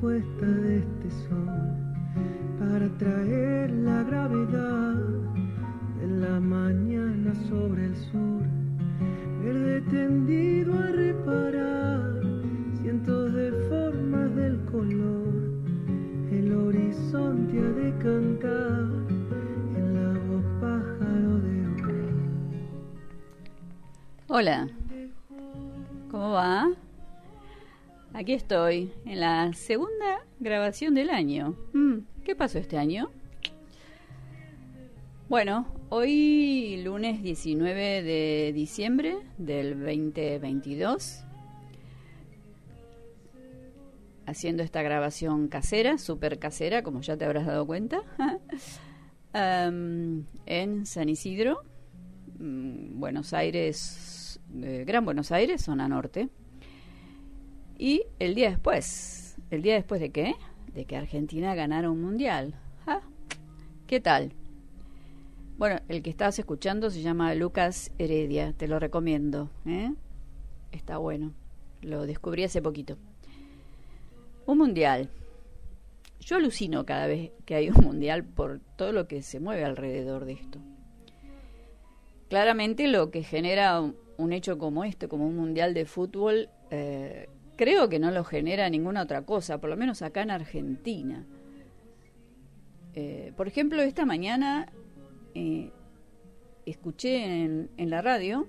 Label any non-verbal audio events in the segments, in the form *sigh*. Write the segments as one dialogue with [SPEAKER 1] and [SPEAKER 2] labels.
[SPEAKER 1] de este sol para traer la gravedad de la mañana sobre el sur, verde tendido a reparar cientos de formas del color, el horizonte ha de cantar en la voz pájaro de oro.
[SPEAKER 2] Hola, ¿cómo va? Aquí estoy, en la segunda grabación del año. Mm, ¿Qué pasó este año? Bueno, hoy lunes 19 de diciembre del 2022, haciendo esta grabación casera, súper casera, como ya te habrás dado cuenta, *laughs* en San Isidro, mm, Buenos Aires, eh, Gran Buenos Aires, zona norte. Y el día después, ¿el día después de qué? De que Argentina ganara un mundial. Ah, ¿Qué tal? Bueno, el que estás escuchando se llama Lucas Heredia, te lo recomiendo. ¿eh? Está bueno, lo descubrí hace poquito. Un mundial. Yo alucino cada vez que hay un mundial por todo lo que se mueve alrededor de esto. Claramente lo que genera un, hecho como este, como un mundial de fútbol, eh, creo que no lo genera ninguna otra cosa, por lo menos acá en Argentina. Eh, por ejemplo, esta mañana eh, escuché en, en, la radio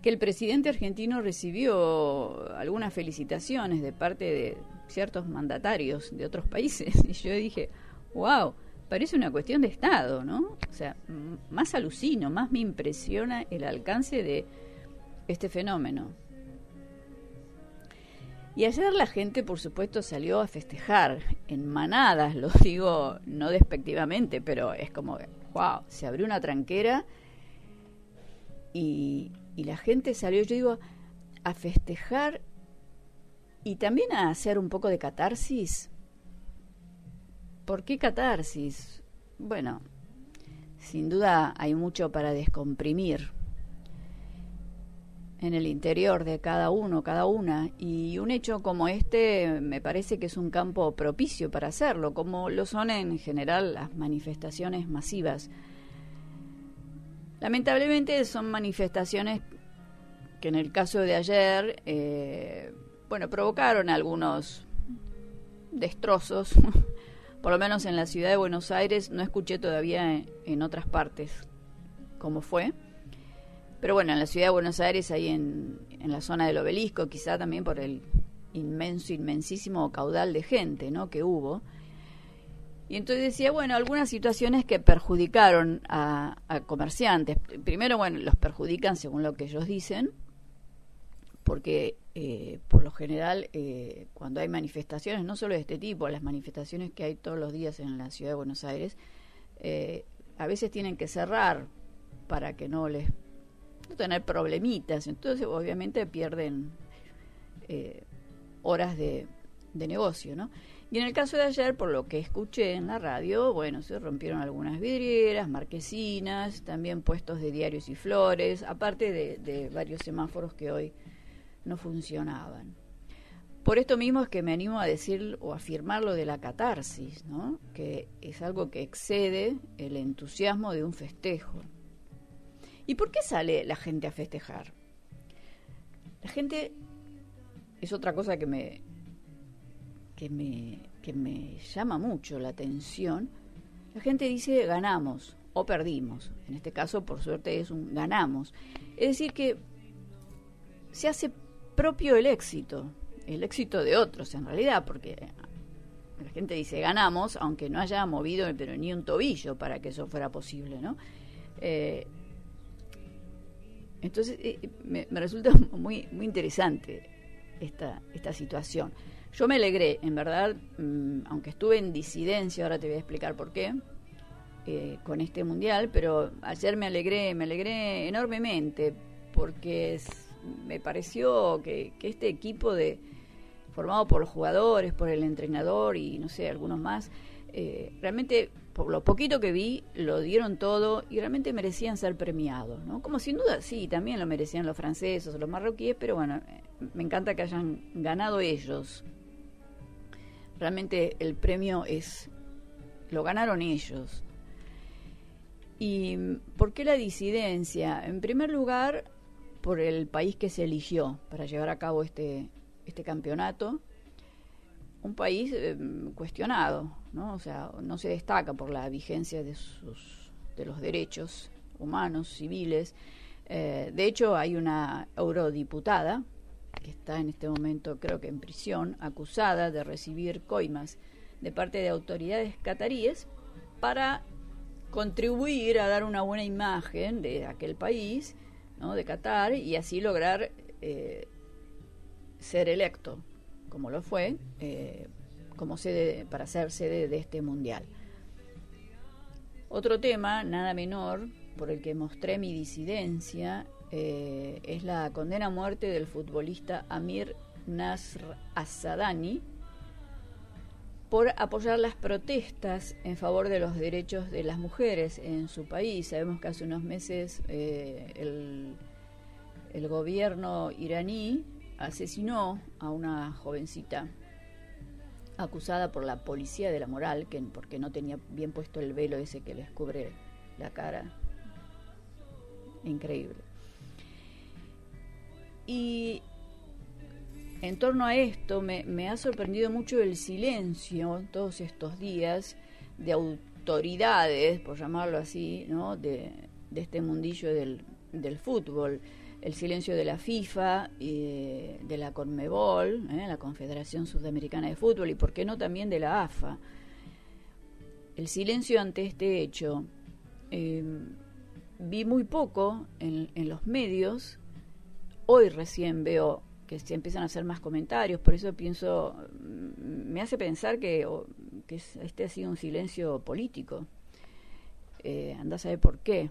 [SPEAKER 2] que el presidente argentino recibió algunas felicitaciones de parte de ciertos mandatarios de otros *laughs* países. Y yo dije, wow, parece una cuestión de Estado, ¿no? O sea, más alucino, más me impresiona el alcance de este fenómeno. Y ayer la gente, por supuesto, salió a festejar en manadas, *laughs* lo digo no despectivamente, pero es como, wow, se abrió una tranquera y, y la gente salió, yo digo, a festejar y también a hacer un poco de catarsis. ¿Por qué catarsis? Bueno, sin duda hay mucho para descomprimir en el interior de cada uno, cada una, y un hecho como este me parece que es un campo propicio para hacerlo, como lo son en general las manifestaciones masivas. Lamentablemente son manifestaciones que en el caso de ayer, eh, bueno, provocaron algunos destrozos, *laughs* por lo menos en la ciudad de Buenos Aires, no escuché todavía en, en otras partes cómo fue pero bueno, en la ciudad de Buenos Aires, ahí en, en la zona del obelisco, quizá también por el inmenso, inmensísimo caudal de gente ¿no? que hubo. Y entonces decía, bueno, algunas situaciones que perjudicaron a, comerciantes. Primero, bueno, los perjudican según lo que ellos dicen, porque eh, por lo general eh, cuando hay manifestaciones, no solo de este tipo, las manifestaciones que hay todos los días en la ciudad de Buenos Aires, eh, a veces tienen que cerrar para que no les tener problemitas. Entonces, obviamente, pierden eh, horas de, de, negocio, ¿no? Y en el caso de ayer, por lo que escuché en la radio, bueno, se rompieron algunas vidrieras, marquesinas, también puestos de diarios y flores, aparte de, de varios semáforos que hoy no funcionaban. Por esto mismo es que me animo a decir o afirmar lo de la catarsis, ¿no? que es algo que excede el entusiasmo de un festejo. ¿Y por qué sale la gente a festejar? La gente es otra cosa que me que me que me llama mucho la atención. La gente dice ganamos o perdimos. En este caso, por suerte, es un ganamos. Es decir, que se hace propio el éxito, el éxito de otros en realidad, porque la gente dice ganamos, aunque no haya movido pero ni un tobillo para que eso fuera posible, ¿no? Eh, entonces eh, me, me, resulta *laughs* muy, muy interesante esta, esta situación. Yo me alegré, en verdad, mmm, aunque estuve en disidencia, ahora te voy a explicar por qué, eh, con este mundial, pero ayer me alegré, me alegré enormemente, porque me pareció que, que, este equipo de formado por los jugadores, por el entrenador y no sé, algunos más, eh, realmente por lo poquito que vi, lo dieron todo y realmente merecían ser premiados, ¿no? Como sin duda, sí, también lo merecían los franceses o los marroquíes, pero bueno, me encanta que hayan ganado ellos. realmente el premio es lo ganaron ellos. ¿Y por qué la disidencia? En primer lugar, por el país que se eligió para llevar a cabo este, este campeonato. Un país em, cuestionado, ¿no? O sea, no se destaca por la vigencia de, sus, de los derechos humanos, civiles. Eh, de hecho, hay una eurodiputada que está en este momento, creo que en prisión, acusada de recibir coimas de parte de autoridades cataríes para contribuir a dar una buena imagen de aquel país, ¿no? de Qatar, y así lograr eh, ser electo, como lo fue, eh, como sede, para ser sede de este mundial. Otro tema, nada menor, por el que mostré mi disidencia, eh, es la condena a muerte del futbolista Amir Nasr Asadani, por apoyar las protestas en favor de los derechos de las mujeres en su país. Sabemos que hace unos meses eh, el, el, gobierno iraní asesinó a una jovencita acusada por la policía de la moral, que, porque no tenía bien puesto el velo ese que les cubre la cara. Increíble. Y en torno a esto me, ha sorprendido mucho el silencio todos estos días de autoridades, por llamarlo así, ¿no? de, este mundillo del, fútbol. El silencio de la FIFA, eh, de la CONMEBOL, ¿eh? la Confederación Sudamericana de Fútbol, y por qué no también de la AFA. El silencio ante este hecho. Eh, vi muy poco en, los medios. Hoy recién veo que se empiezan a hacer más comentarios, por eso pienso, mm, me hace pensar que, este ha sido un silencio político. Eh, anda a saber por qué.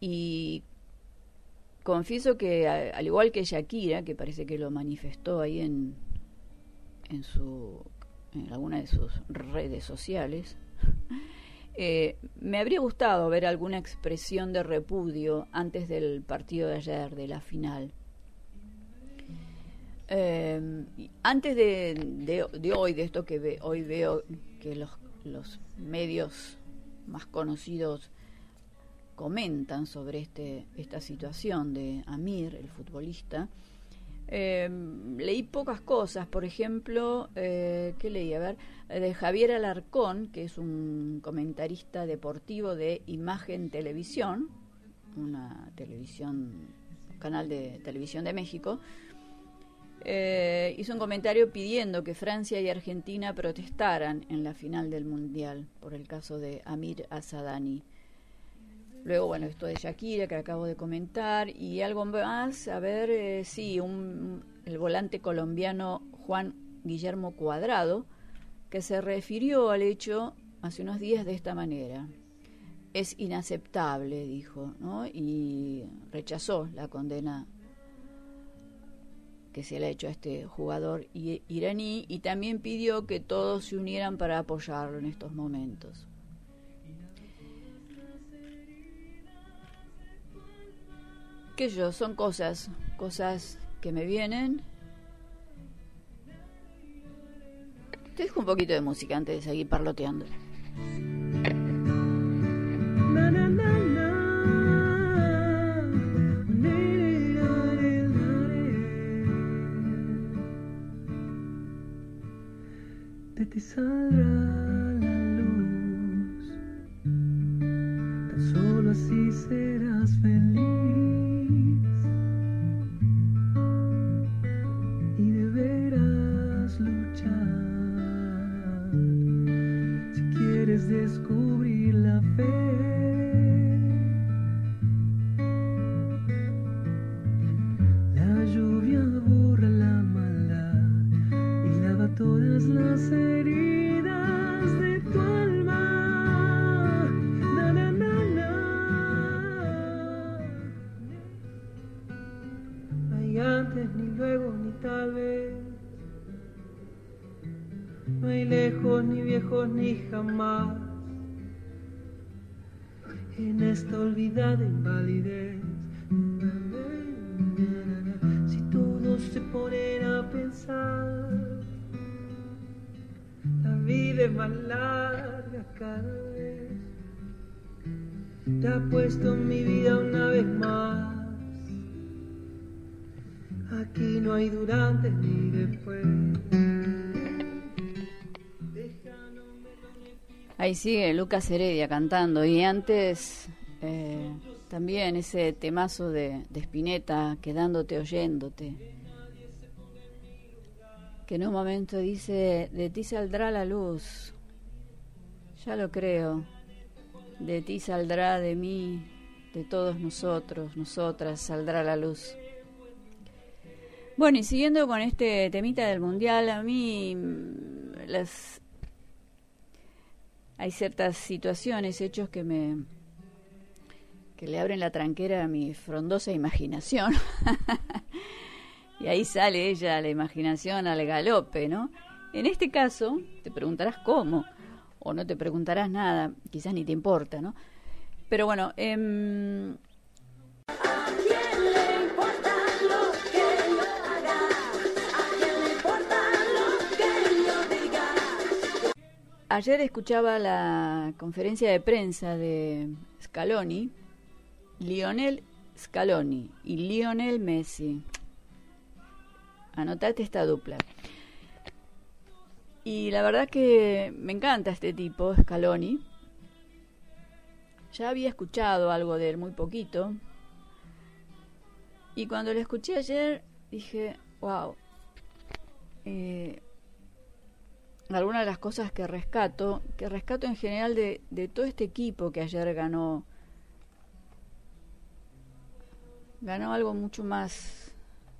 [SPEAKER 2] Y confieso que al igual que Shakira, que parece que lo manifestó ahí en, en, su, en alguna de sus redes sociales, *laughs* eh, me habría gustado ver alguna expresión de repudio antes del partido de ayer, de la final. Eh, antes de, de, hoy, de esto que hoy veo que los, los medios más conocidos comentan sobre este, esta situación de Amir, el futbolista, eh, leí pocas cosas. Por ejemplo, eh, ¿qué leí? A ver, de Javier Alarcón, que es un comentarista deportivo de Imagen Televisión, una televisión, canal de televisión de México, eh, hizo un comentario pidiendo que Francia y Argentina protestaran en la final del Mundial por el caso de Amir Asadani. Luego, bueno, esto de Shakira que acabo de comentar y algo más, a ver, eh, sí, un, el volante colombiano Juan Guillermo Cuadrado, que se refirió al hecho hace unos días de esta manera. Es inaceptable, dijo, ¿no? y rechazó la condena que se le ha hecho a este jugador iraní y también pidió que todos se unieran para apoyarlo en estos momentos. Que yo, son cosas, cosas que me vienen. Te dejo un poquito de música antes de seguir parloteando.
[SPEAKER 1] te ni viejos ni jamás. En esta olvidada invalidez, si todos se ponen a pensar, vida es más larga cada vez. Te ha puesto mi vida una vez más. Aquí no hay durante ni después.
[SPEAKER 2] Ahí sigue Lucas Heredia cantando. Y antes eh, también ese temazo de, de Spinetta, quedándote oyéndote, que en un momento dice, de ti saldrá la luz, ya lo creo, de ti saldrá, de mí, de todos nosotros, nosotras, saldrá la luz. Bueno, y siguiendo con este temita del mundial, a mí mm, las hay ciertas situaciones, hechos que me que le abren la tranquera a mi frondosa imaginación. *laughs* y ahí sale ella, la imaginación al galope, ¿no? En este caso, te preguntarás cómo, o no te preguntarás nada, quizás ni te importa, ¿no? Pero bueno, eh, Ayer escuchaba la conferencia de prensa de Scaloni, Lionel Scaloni y Lionel Messi. Anotate esta dupla. Y la verdad que me encanta este tipo, Scaloni. Ya había escuchado algo de él muy poquito. Y cuando lo escuché ayer dije, wow, eh, algunas de las cosas que rescato, que rescato en general de, todo este equipo que ayer ganó, ganó algo mucho más,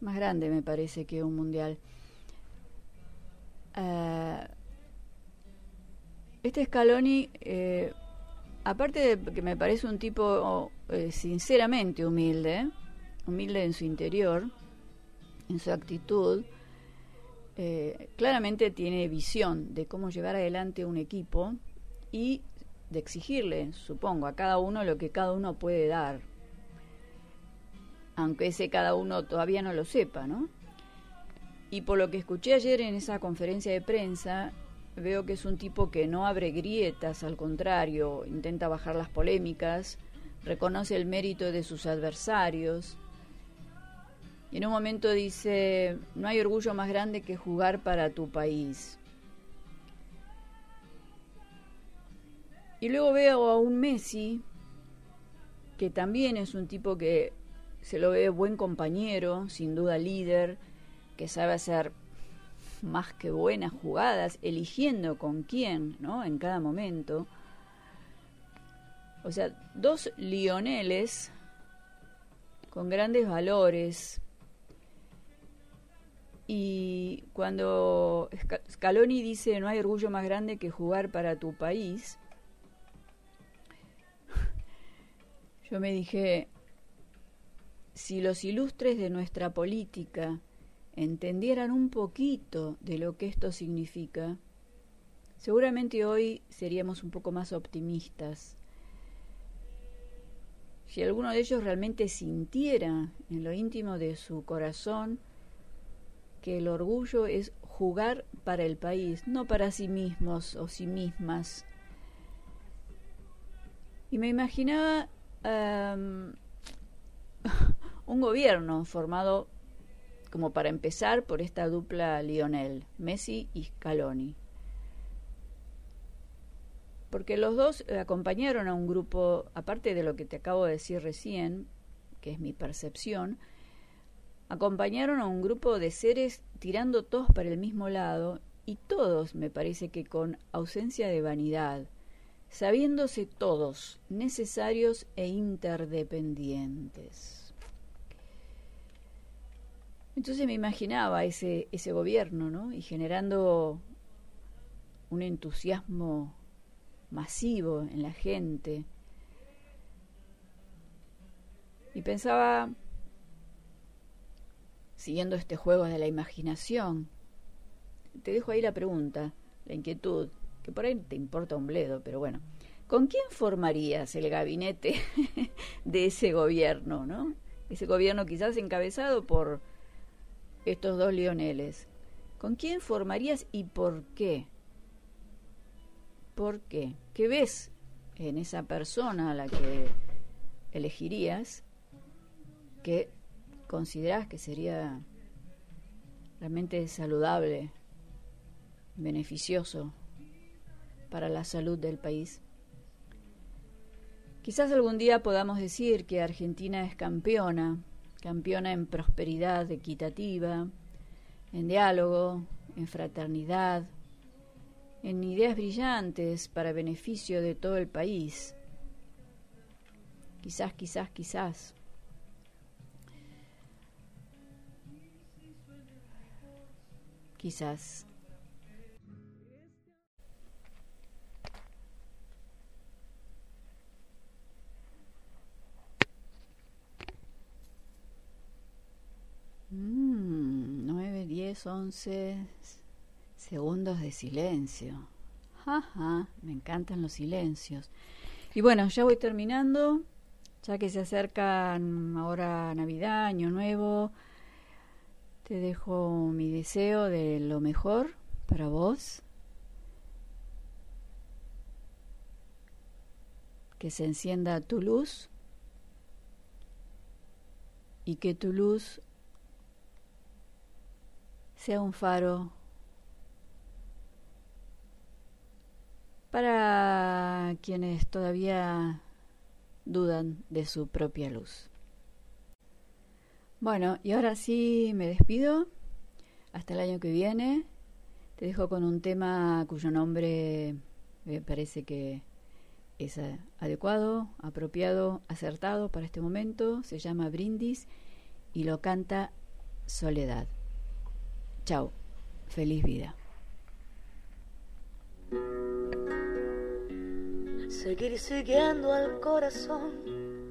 [SPEAKER 2] más grande, me parece, que un mundial. Uh, este Scaloni, eh, aparte de que me parece un tipo eh, sinceramente humilde, humilde en su interior, en su actitud, eh, claramente tiene visión de cómo llevar adelante un equipo y de exigirle, supongo, a cada uno lo que cada uno puede dar, aunque ese cada uno todavía no lo sepa, ¿no? Y por lo que escuché ayer en esa conferencia de prensa, veo que es un tipo que no abre grietas, al contrario, intenta bajar las polémicas, reconoce el mérito de sus adversarios, y en un momento dice, no hay orgullo más grande que jugar para tu país. Y luego veo a un Messi, que también es un tipo que se lo ve buen compañero, sin duda líder, que sabe hacer más que buenas jugadas, eligiendo con quién, ¿no? En cada momento. O sea, dos Lioneles con grandes valores, y cuando Scaloni dice no hay orgullo más grande que jugar para tu país, *laughs* yo me dije, si los ilustres de nuestra política entendieran un poquito de lo que esto significa, seguramente hoy seríamos un poco más optimistas. Si alguno de ellos realmente sintiera en lo íntimo de su corazón que el orgullo es jugar para el país, no para sí mismos o sí mismas. Y me imaginaba um, *laughs* un gobierno formado, como para empezar, por esta dupla Lionel, Messi y Scaloni. Porque los dos acompañaron a un grupo, aparte de lo que te acabo de decir recién, que es mi percepción, acompañaron a un grupo de seres tirando todos para el mismo lado y todos me parece que con ausencia de vanidad, sabiéndose todos necesarios e interdependientes. Entonces me imaginaba ese, ese gobierno, ¿no? Y generando un entusiasmo masivo en la gente. Y pensaba, siguiendo este juego de la imaginación. Te dejo ahí la pregunta, la inquietud, que por ahí te importa un bledo, pero bueno. ¿Con quién formarías el gabinete *laughs* de ese gobierno, no? Ese gobierno quizás encabezado por estos dos leoneles. ¿Con quién formarías y por qué? por qué. ¿Qué ves en esa persona a la que elegirías que consideras que sería realmente saludable, beneficioso para la salud del país? Quizás algún día podamos decir que Argentina es campeona, campeona en prosperidad equitativa, en diálogo, en fraternidad, en ideas brillantes para beneficio de todo el país. Quizás, quizás, quizás. Quizás. Mm, 9, 10, 11 segundos de silencio. Ajá, me encantan los silencios. Y bueno, ya voy terminando, ya que se acercan ahora Navidad, Año Nuevo. Te dejo mi deseo de lo mejor para vos. Que se encienda tu luz y que tu luz sea un faro para quienes todavía dudan de su propia luz. Bueno, y ahora sí me despido. Hasta el año que viene. Te dejo con un tema cuyo nombre me parece que es adecuado, apropiado, acertado para este momento. Se llama Brindis y lo canta Soledad. Chao, feliz vida.
[SPEAKER 3] Seguir siguiendo al corazón